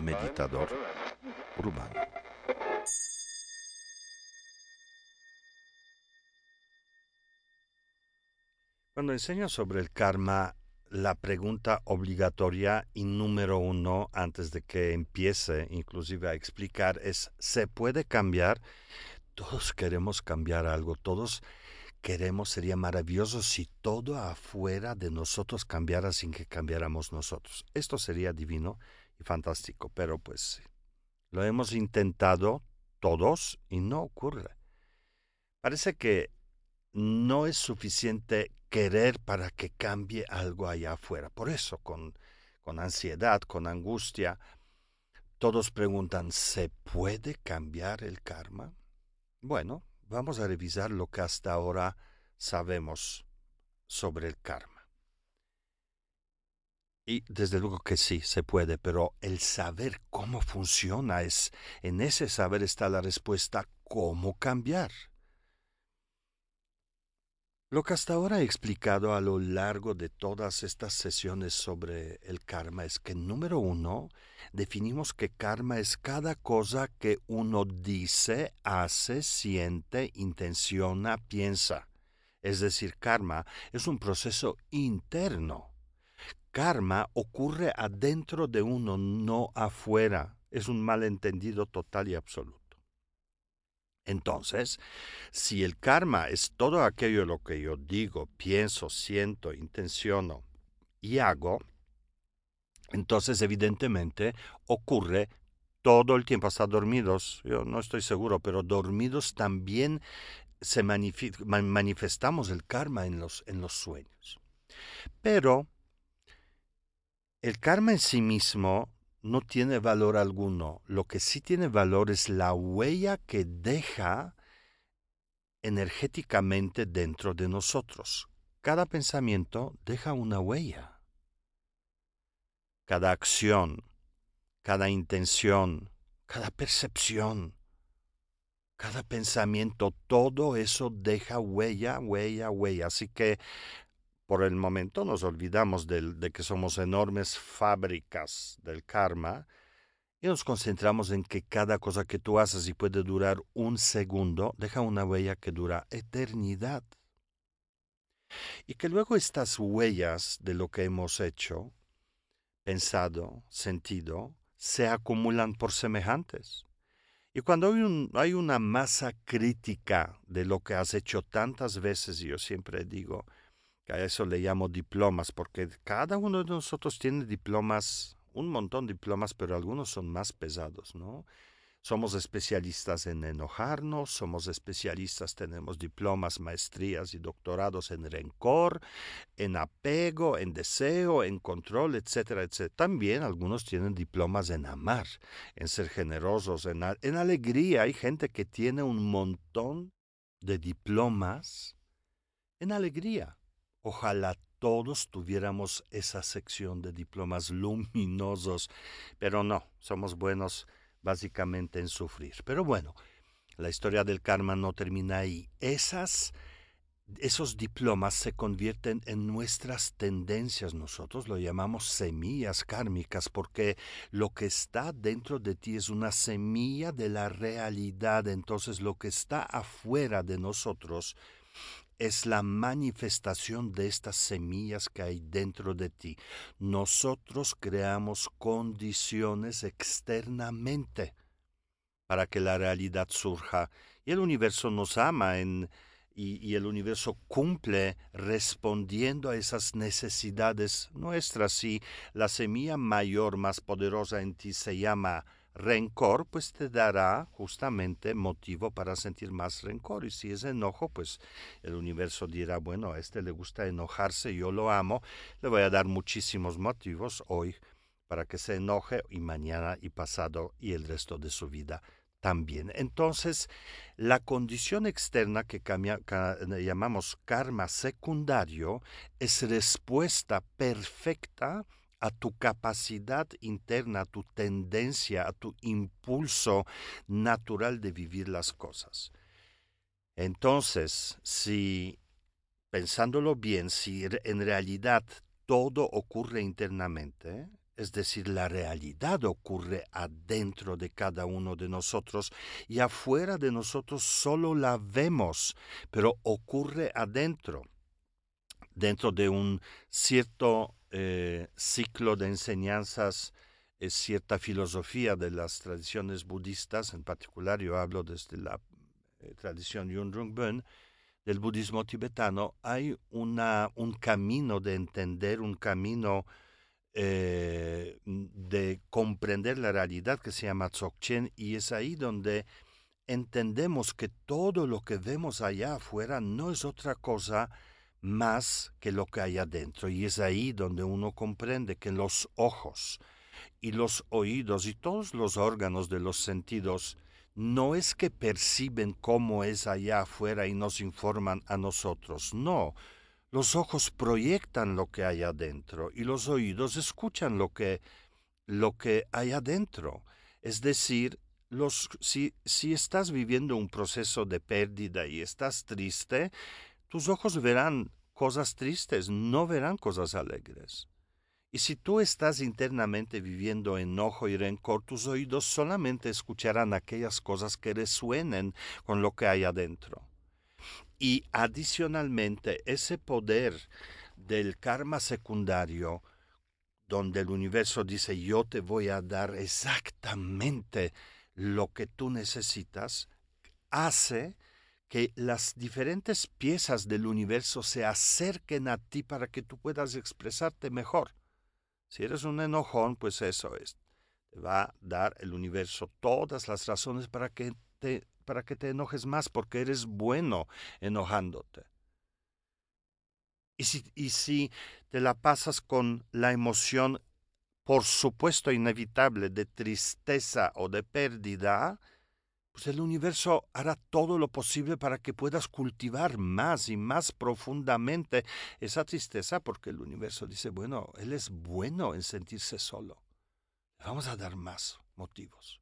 Meditador urbano. Cuando enseño sobre el karma, la pregunta obligatoria y número uno antes de que empiece inclusive a explicar es, ¿se puede cambiar? Todos queremos cambiar algo, todos queremos, sería maravilloso si todo afuera de nosotros cambiara sin que cambiáramos nosotros. Esto sería divino y fantástico, pero pues lo hemos intentado todos y no ocurre. Parece que no es suficiente querer para que cambie algo allá afuera. Por eso, con, con ansiedad, con angustia, todos preguntan, ¿se puede cambiar el karma? Bueno, vamos a revisar lo que hasta ahora sabemos sobre el karma. Y desde luego que sí, se puede, pero el saber cómo funciona es, en ese saber está la respuesta, ¿cómo cambiar? Lo que hasta ahora he explicado a lo largo de todas estas sesiones sobre el karma es que, número uno, definimos que karma es cada cosa que uno dice, hace, siente, intenciona, piensa. Es decir, karma es un proceso interno. Karma ocurre adentro de uno, no afuera. Es un malentendido total y absoluto. Entonces, si el karma es todo aquello lo que yo digo, pienso, siento, intenciono y hago, entonces evidentemente ocurre todo el tiempo, hasta dormidos, yo no estoy seguro, pero dormidos también se manifestamos el karma en los, en los sueños. Pero el karma en sí mismo no tiene valor alguno. Lo que sí tiene valor es la huella que deja energéticamente dentro de nosotros. Cada pensamiento deja una huella. Cada acción, cada intención, cada percepción, cada pensamiento, todo eso deja huella, huella, huella. Así que por el momento nos olvidamos de, que somos enormes fábricas del karma y nos concentramos en que cada cosa que tú haces y puede durar un segundo deja una huella que dura eternidad. Y que luego estas huellas de lo que hemos hecho, pensado, sentido, se acumulan por semejantes. Y cuando hay, hay una masa crítica de lo que has hecho tantas veces, yo siempre digo, a eso le llamo diplomas, porque cada uno de nosotros tiene diplomas, un montón de diplomas, pero algunos son más pesados, ¿no? Somos especialistas en enojarnos, somos especialistas, tenemos diplomas, maestrías y doctorados en rencor, en apego, en deseo, en control, etcétera, etcétera. También algunos tienen diplomas en amar, en ser generosos, en, en alegría. Hay gente que tiene un montón de diplomas en alegría. Ojalá todos tuviéramos esa sección de diplomas luminosos, pero no, somos buenos básicamente en sufrir. Pero bueno, la historia del karma no termina ahí. Esas, esos diplomas se convierten en nuestras tendencias. Nosotros lo llamamos semillas kármicas porque lo que está dentro de ti es una semilla de la realidad. Entonces lo que está afuera de nosotros es la manifestación de estas semillas que hay dentro de ti. Nosotros creamos condiciones externamente para que la realidad surja. Y el universo nos ama en, y, y, el universo cumple respondiendo a esas necesidades nuestras. Y la semilla mayor, más poderosa en ti se llama rencor, pues te dará justamente motivo para sentir más rencor. Y si es enojo, pues el universo dirá, bueno, a este le gusta enojarse, yo lo amo, le voy a dar muchísimos motivos hoy para que se enoje y mañana y pasado y el resto de su vida también. Entonces, la condición externa que llamamos karma secundario es respuesta perfecta a tu capacidad interna, a tu tendencia, a tu impulso natural de vivir las cosas. Entonces, si, pensándolo bien, si en realidad todo ocurre internamente, es decir, la realidad ocurre adentro de cada uno de nosotros y afuera de nosotros solo la vemos, pero ocurre adentro, dentro de un cierto eh, ciclo de enseñanzas, es cierta filosofía de las tradiciones budistas, en particular yo hablo desde la eh, tradición Yun Bön, del budismo tibetano, hay una, un camino de entender, un camino eh, de comprender la realidad que se llama Dzogchen y es ahí donde entendemos que todo lo que vemos allá afuera no es otra cosa más que lo que hay adentro y es ahí donde uno comprende que los ojos y los oídos y todos los órganos de los sentidos no es que perciben cómo es allá afuera y nos informan a nosotros, no, los ojos proyectan lo que hay adentro y los oídos escuchan lo que, lo que hay adentro. Es decir, los, si, si estás viviendo un proceso de pérdida y estás triste, tus ojos verán cosas tristes, no verán cosas alegres. Y si tú estás internamente viviendo enojo y rencor, tus oídos solamente escucharán aquellas cosas que resuenen con lo que hay adentro. Y adicionalmente, ese poder del karma secundario, donde el universo dice yo te voy a dar exactamente lo que tú necesitas, hace que las diferentes piezas del universo se acerquen a ti para que tú puedas expresarte mejor. Si eres un enojón, pues eso es. Te va a dar el universo todas las razones para que te para que te enojes más, porque eres bueno enojándote. Y si, y si te la pasas con la emoción, por supuesto inevitable, de tristeza o de pérdida, pues el universo hará todo lo posible para que puedas cultivar más y más profundamente esa tristeza, porque el universo dice, bueno, él es bueno en sentirse solo. vamos a dar más motivos.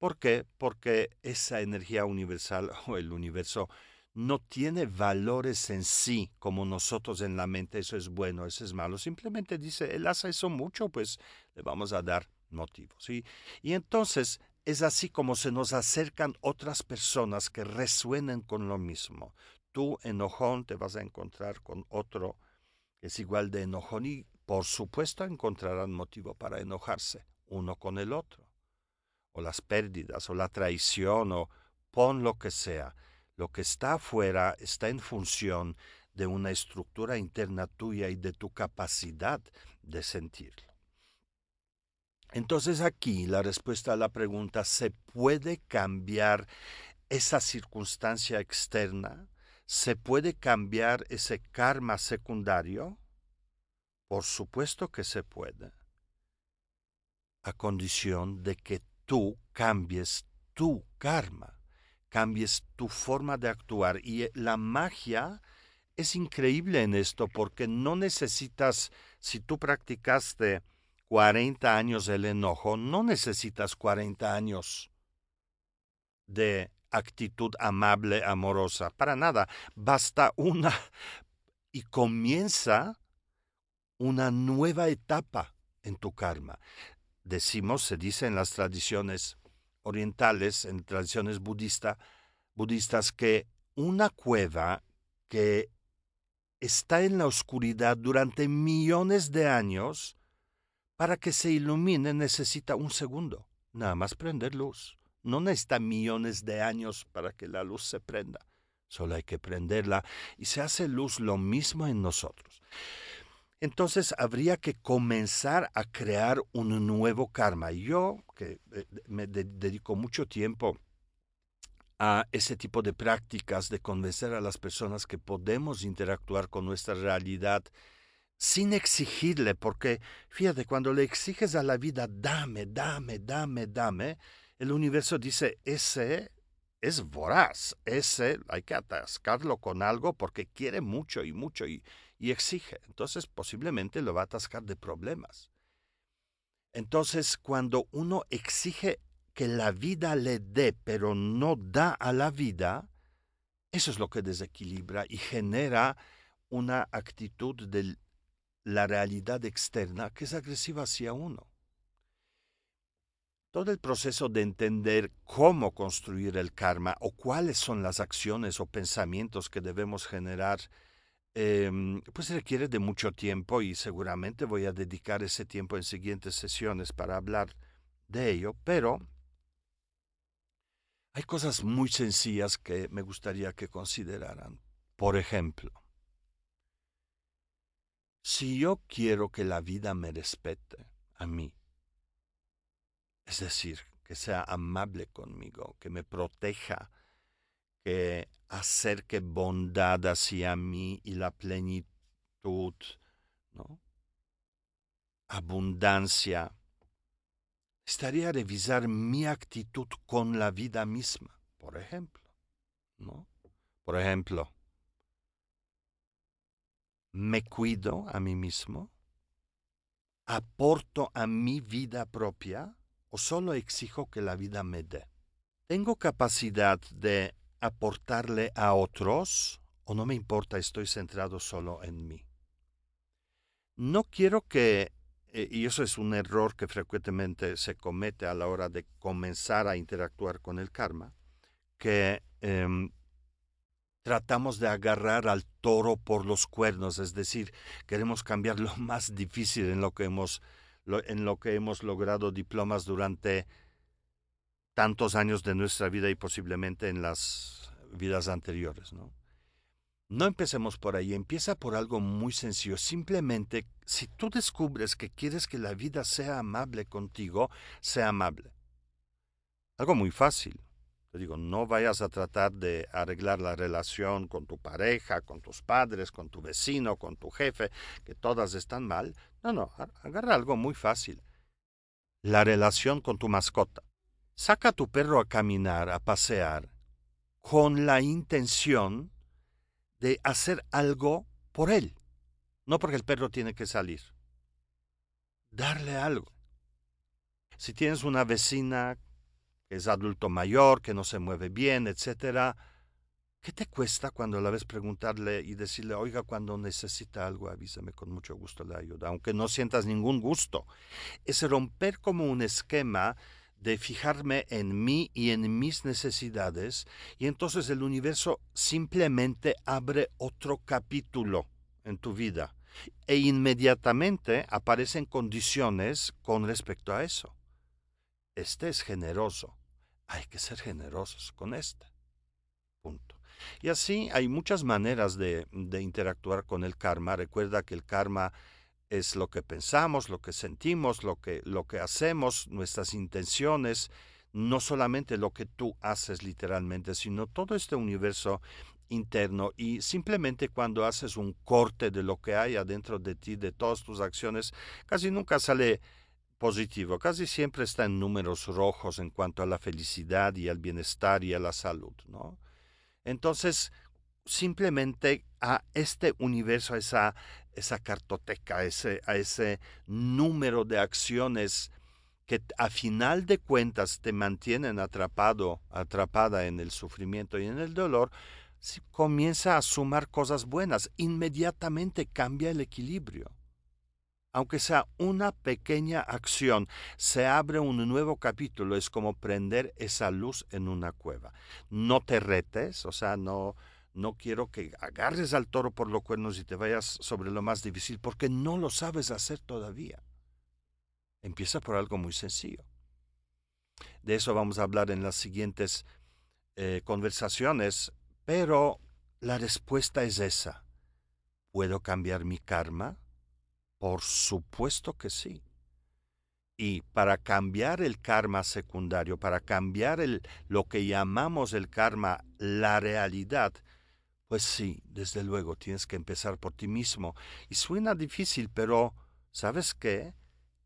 ¿Por qué? Porque esa energía universal o el universo no tiene valores en sí como nosotros en la mente, eso es bueno, eso es malo. Simplemente dice, él hace eso mucho, pues le vamos a dar motivos. Y entonces es así como se nos acercan otras personas que resuenen con lo mismo. Tú, enojón, te vas a encontrar con otro que es igual de enojón y por supuesto encontrarán motivo para enojarse uno con el otro o las pérdidas o la traición o pon lo que sea. Lo que está afuera está en función de una estructura interna tuya y de tu capacidad de sentirlo. Entonces aquí la respuesta a la pregunta, ¿se puede cambiar esa circunstancia externa? ¿Se puede cambiar ese karma secundario? Por supuesto que se puede, a condición de que tú cambies tu karma, cambies tu forma de actuar. Y eh, la magia es increíble en esto porque no necesitas, si tú practicaste 40 años el enojo, no necesitas 40 años de actitud amable, amorosa, para nada. Basta una y comienza una nueva etapa en tu karma decimos, se dice en las tradiciones orientales, en tradiciones budista, budistas, que una cueva que está en la oscuridad durante millones de años, para que se ilumine necesita un segundo, nada más prender luz. No necesita millones de años para que la luz se prenda, solo hay que prenderla y se hace luz lo mismo en nosotros entonces habría que comenzar a crear un nuevo karma. Yo, que eh, me dedico mucho tiempo a ese tipo de prácticas de convencer a las personas que podemos interactuar con nuestra realidad sin exigirle, porque fíjate, cuando le exiges a la vida, dame, dame, dame, dame, el universo dice, ese es voraz, ese hay que atascarlo con algo porque quiere mucho y mucho y, y exige. Entonces posiblemente lo va a atascar de problemas. Entonces cuando uno exige que la vida le dé, pero no da a la vida, eso es lo que desequilibra y genera una actitud del la realidad externa que es agresiva hacia uno. Todo el proceso de entender cómo construir el karma o cuáles son las acciones o pensamientos que debemos generar, em, pues requiere de mucho tiempo y seguramente voy a dedicar ese tiempo en siguientes sesiones para hablar de ello, pero hay cosas muy sencillas que me gustaría que consideraran. Por ejemplo, si yo quiero que la vida me respete a mí, es decir, que sea amable conmigo, que me proteja, que acerque bondad hacia mí y la plenitud, ¿no? abundancia, estaría a revisar mi actitud con la vida misma, por ejemplo, ¿no? Por ejemplo, me cuido a mí mismo, aporto a mi vida propia o solo exijo que la vida me dé. ¿Tengo capacidad de aportarle a otros o no me importa, estoy centrado solo en mí? No quiero que eh, y eso es un error que frecuentemente se comete a la hora de comenzar a interactuar con el karma, que em, tratamos de agarrar al toro por los cuernos, es decir, queremos cambiar lo más difícil en lo que hemos, en lo que hemos logrado diplomas durante tantos años de nuestra vida y posiblemente en las vidas anteriores, ¿no? No empecemos por ahí, empieza por algo muy sencillo. Simplemente, si tú descubres que quieres que la vida sea amable contigo, sea amable. Algo muy fácil. Digo, no vayas a tratar de arreglar la relación con tu pareja, con tus padres, con tu vecino, con tu jefe, que todas están mal. No, no, agarra algo muy fácil. La relación con tu mascota. Saca a tu perro a caminar, a pasear, con la intención de hacer algo por él, no porque el perro tiene que salir. Darle algo. Si tienes una vecina es adulto mayor, que no se mueve bien, etcétera, ¿qué te cuesta cuando la ves preguntarle y decirle, oiga, cuando necesita algo, avísame, con mucho gusto le ayuda, aunque no sientas ningún gusto? Es romper como un esquema de fijarme en mí y en mis necesidades, y entonces el universo simplemente abre otro capítulo en tu vida, e inmediatamente aparecen condiciones con respecto a eso. Este es generoso, hay que ser generosos con este. Punto. Y así hay muchas maneras de, de interactuar con el karma. Recuerda que el karma es lo que pensamos, lo que sentimos, lo que, lo que hacemos, nuestras intenciones, no solamente lo que tú haces literalmente, sino todo este universo interno y simplemente cuando haces un corte de lo que hay adentro de ti, de todas tus acciones, casi nunca sale positivo, casi siempre está en números rojos en cuanto a la felicidad y al bienestar y a la salud, ¿no? Entonces, simplemente a este universo, a esa esa cartoteca, a ese, número de acciones que a final de cuentas te mantienen atrapado, atrapada en el sufrimiento y en el dolor, si comienza a sumar cosas buenas, inmediatamente cambia el equilibrio. Aunque sea una pequeña acción, se abre un nuevo capítulo, es como prender esa luz en una cueva. No te retes, o sea, no, no quiero que agarres al toro por los cuernos y te vayas sobre lo más difícil, porque no lo sabes hacer todavía. Empieza por algo muy sencillo. De eso vamos a hablar en las siguientes eh, conversaciones, pero la respuesta es esa. ¿Puedo cambiar mi karma? Por supuesto que sí. Y para cambiar el karma secundario, para cambiar el, lo que llamamos el karma, la realidad, pues sí, desde luego tienes que empezar por ti mismo. Y suena difícil, pero ¿sabes qué?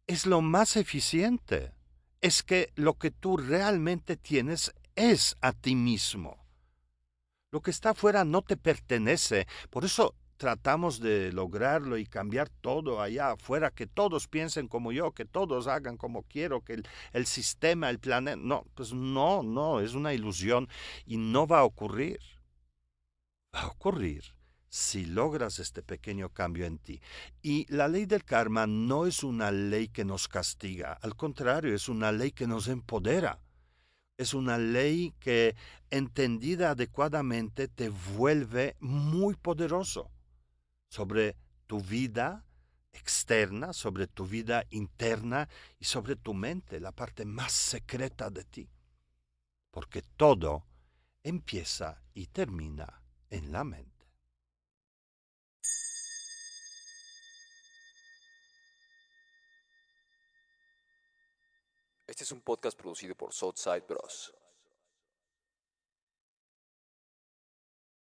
Es lo más eficiente. Es que lo que tú realmente tienes es a ti mismo. Lo que está afuera no te pertenece. Por eso tratamos de lograrlo y cambiar todo allá afuera, que todos piensen como yo, que todos hagan como quiero, que el, sistema, el planeta... No, pues no, no, es una ilusión y no va a ocurrir va a ocurrir si logras este pequeño cambio en ti. Y la ley del karma no es una ley que nos castiga, al contrario, es una ley que nos empodera. Es una ley que, entendida adecuadamente, te vuelve muy poderoso sobre tu vida externa, sobre tu vida interna y sobre tu mente, la parte más secreta de ti. Porque todo empieza y termina en la mente. Este es un podcast producido por Southside Bros.